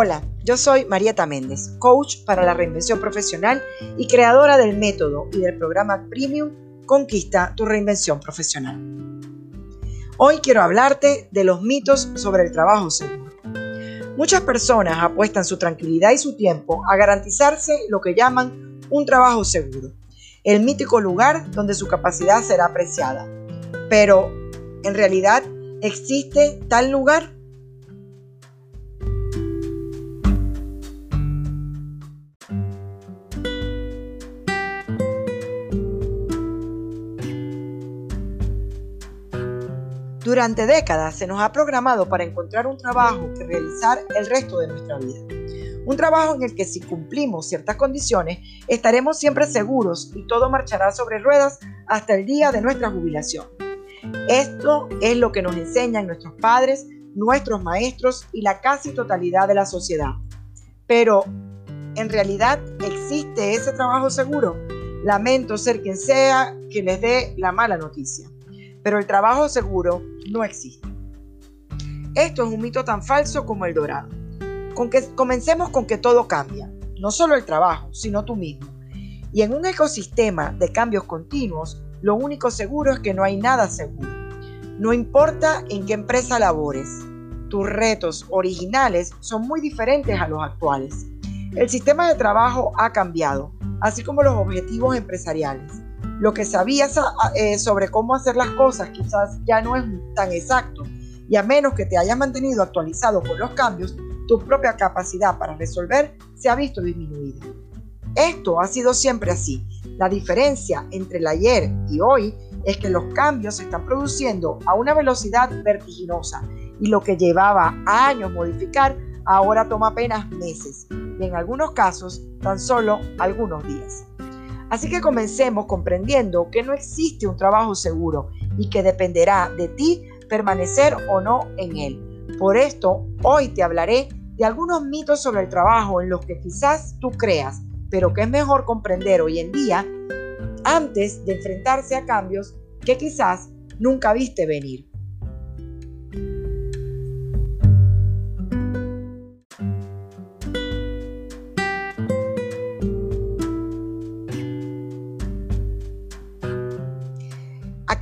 Hola, yo soy Marieta Méndez, coach para la reinvención profesional y creadora del método y del programa Premium Conquista tu reinvención profesional. Hoy quiero hablarte de los mitos sobre el trabajo seguro. Muchas personas apuestan su tranquilidad y su tiempo a garantizarse lo que llaman un trabajo seguro, el mítico lugar donde su capacidad será apreciada. Pero, ¿en realidad existe tal lugar? Durante décadas se nos ha programado para encontrar un trabajo que realizar el resto de nuestra vida. Un trabajo en el que si cumplimos ciertas condiciones estaremos siempre seguros y todo marchará sobre ruedas hasta el día de nuestra jubilación. Esto es lo que nos enseñan nuestros padres, nuestros maestros y la casi totalidad de la sociedad. Pero, ¿en realidad existe ese trabajo seguro? Lamento ser quien sea que les dé la mala noticia pero el trabajo seguro no existe. Esto es un mito tan falso como el dorado. Con que comencemos con que todo cambia, no solo el trabajo, sino tú mismo. Y en un ecosistema de cambios continuos, lo único seguro es que no hay nada seguro. No importa en qué empresa labores, tus retos originales son muy diferentes a los actuales. El sistema de trabajo ha cambiado, así como los objetivos empresariales lo que sabías ah, eh, sobre cómo hacer las cosas quizás ya no es tan exacto y a menos que te hayas mantenido actualizado con los cambios, tu propia capacidad para resolver se ha visto disminuida. Esto ha sido siempre así. La diferencia entre el ayer y hoy es que los cambios se están produciendo a una velocidad vertiginosa y lo que llevaba años modificar ahora toma apenas meses y en algunos casos tan solo algunos días. Así que comencemos comprendiendo que no existe un trabajo seguro y que dependerá de ti permanecer o no en él. Por esto, hoy te hablaré de algunos mitos sobre el trabajo en los que quizás tú creas, pero que es mejor comprender hoy en día antes de enfrentarse a cambios que quizás nunca viste venir.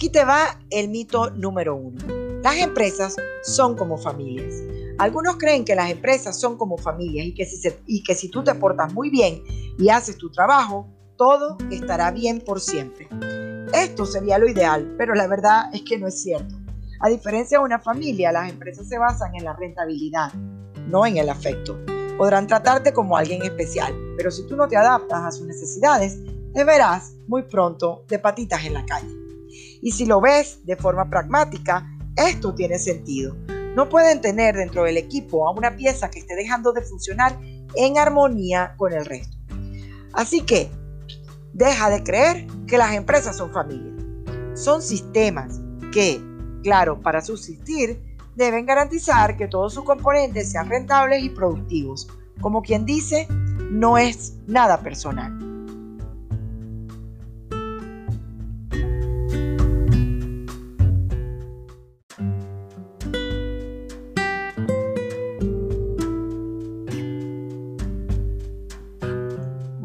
Aquí te va el mito número uno. Las empresas son como familias. Algunos creen que las empresas son como familias y que, si y que si tú te portas muy bien y haces tu trabajo, todo estará bien por siempre. Esto sería lo ideal, pero la verdad es que no es cierto. A diferencia de una familia, las empresas se basan en la rentabilidad, no en el afecto. Podrán tratarte como alguien especial, pero si tú no te adaptas a sus necesidades, te verás muy pronto de patitas en la calle. Y si lo ves de forma pragmática, esto tiene sentido. No pueden tener dentro del equipo a una pieza que esté dejando de funcionar en armonía con el resto. Así que, deja de creer que las empresas son familias. Son sistemas que, claro, para subsistir, deben garantizar que todos sus componentes sean rentables y productivos. Como quien dice, no es nada personal.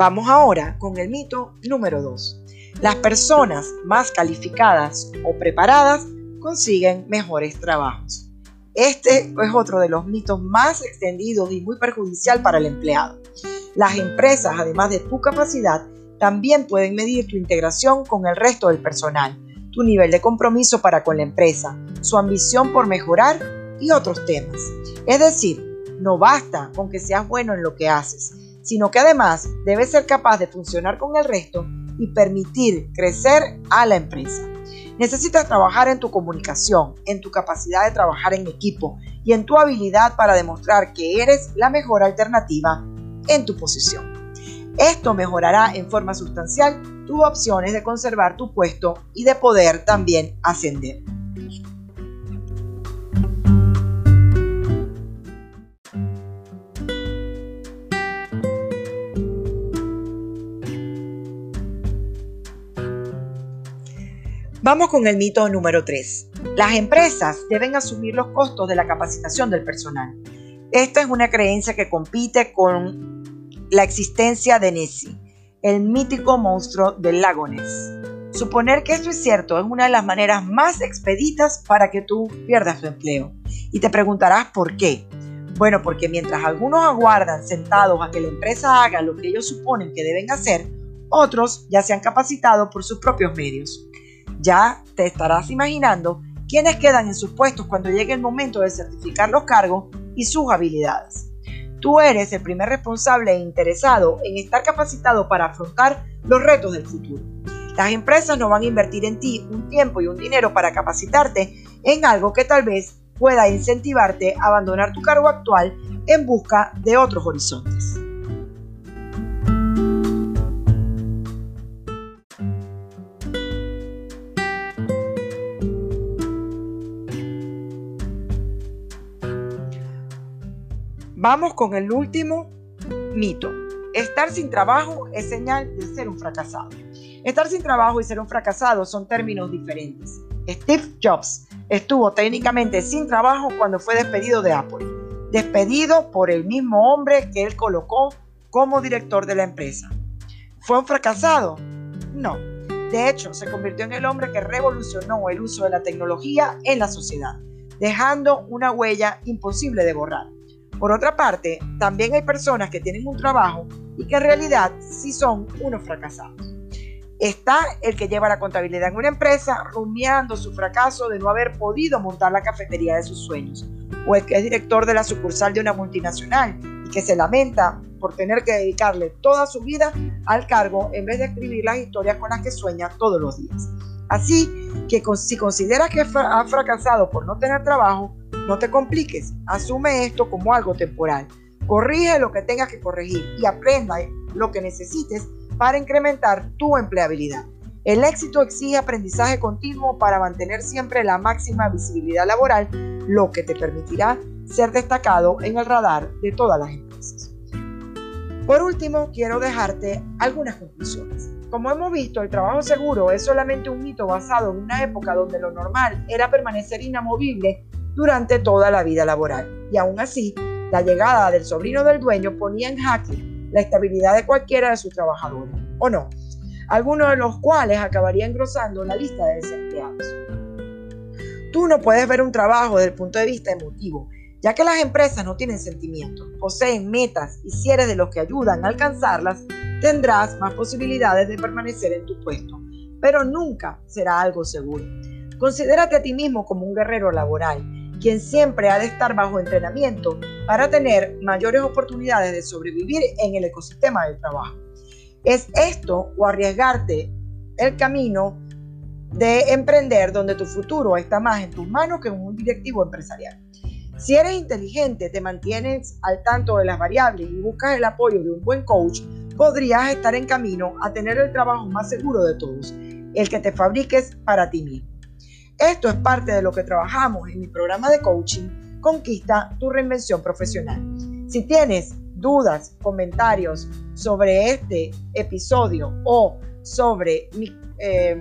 Vamos ahora con el mito número 2. Las personas más calificadas o preparadas consiguen mejores trabajos. Este es otro de los mitos más extendidos y muy perjudicial para el empleado. Las empresas, además de tu capacidad, también pueden medir tu integración con el resto del personal, tu nivel de compromiso para con la empresa, su ambición por mejorar y otros temas. Es decir, no basta con que seas bueno en lo que haces, sino que además debes ser capaz de funcionar con el resto y permitir crecer a la empresa. Necesitas trabajar en tu comunicación, en tu capacidad de trabajar en equipo y en tu habilidad para demostrar que eres la mejor alternativa en tu posición. Esto mejorará en forma sustancial tus opciones de conservar tu puesto y de poder también ascender. Vamos con el mito número 3. Las empresas deben asumir los costos de la capacitación del personal. Esta es una creencia que compite con la existencia de Nessie, el mítico monstruo del lago Ness. Suponer que esto es cierto es una de las maneras más expeditas para que tú pierdas tu empleo. Y te preguntarás por qué. Bueno, porque mientras algunos aguardan sentados a que la empresa haga lo que ellos suponen que deben hacer, otros ya se han capacitado por sus propios medios. Ya te estarás imaginando quiénes quedan en sus puestos cuando llegue el momento de certificar los cargos y sus habilidades. Tú eres el primer responsable e interesado en estar capacitado para afrontar los retos del futuro. Las empresas no van a invertir en ti un tiempo y un dinero para capacitarte en algo que tal vez pueda incentivarte a abandonar tu cargo actual en busca de otros horizontes. Vamos con el último mito. Estar sin trabajo es señal de ser un fracasado. Estar sin trabajo y ser un fracasado son términos diferentes. Steve Jobs estuvo técnicamente sin trabajo cuando fue despedido de Apple, despedido por el mismo hombre que él colocó como director de la empresa. ¿Fue un fracasado? No. De hecho, se convirtió en el hombre que revolucionó el uso de la tecnología en la sociedad, dejando una huella imposible de borrar. Por otra parte, también hay personas que tienen un trabajo y que en realidad sí son unos fracasados. Está el que lleva la contabilidad en una empresa rumiando su fracaso de no haber podido montar la cafetería de sus sueños, o el que es director de la sucursal de una multinacional y que se lamenta por tener que dedicarle toda su vida al cargo en vez de escribir las historias con las que sueña todos los días. Así que si consideras que ha fracasado por no tener trabajo, no te compliques, asume esto como algo temporal. Corrige lo que tengas que corregir y aprenda lo que necesites para incrementar tu empleabilidad. El éxito exige aprendizaje continuo para mantener siempre la máxima visibilidad laboral, lo que te permitirá ser destacado en el radar de todas las empresas. Por último, quiero dejarte algunas conclusiones. Como hemos visto, el trabajo seguro es solamente un mito basado en una época donde lo normal era permanecer inamovible durante toda la vida laboral. Y aún así, la llegada del sobrino del dueño ponía en jaque la estabilidad de cualquiera de sus trabajadores, ¿o no? Algunos de los cuales acabarían engrosando la lista de desempleados. Tú no puedes ver un trabajo desde el punto de vista emotivo, ya que las empresas no tienen sentimientos, poseen metas y si eres de los que ayudan a alcanzarlas, tendrás más posibilidades de permanecer en tu puesto, pero nunca será algo seguro. Considérate a ti mismo como un guerrero laboral quien siempre ha de estar bajo entrenamiento para tener mayores oportunidades de sobrevivir en el ecosistema del trabajo. Es esto o arriesgarte el camino de emprender donde tu futuro está más en tus manos que en un directivo empresarial. Si eres inteligente, te mantienes al tanto de las variables y buscas el apoyo de un buen coach, podrías estar en camino a tener el trabajo más seguro de todos, el que te fabriques para ti mismo. Esto es parte de lo que trabajamos en mi programa de coaching Conquista tu reinvención profesional. Si tienes dudas, comentarios sobre este episodio o sobre mi, eh,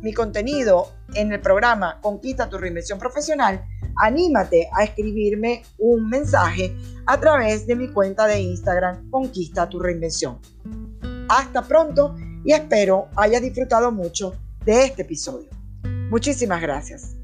mi contenido en el programa Conquista tu reinvención profesional, anímate a escribirme un mensaje a través de mi cuenta de Instagram Conquista tu reinvención. Hasta pronto y espero hayas disfrutado mucho de este episodio. Muchísimas gracias.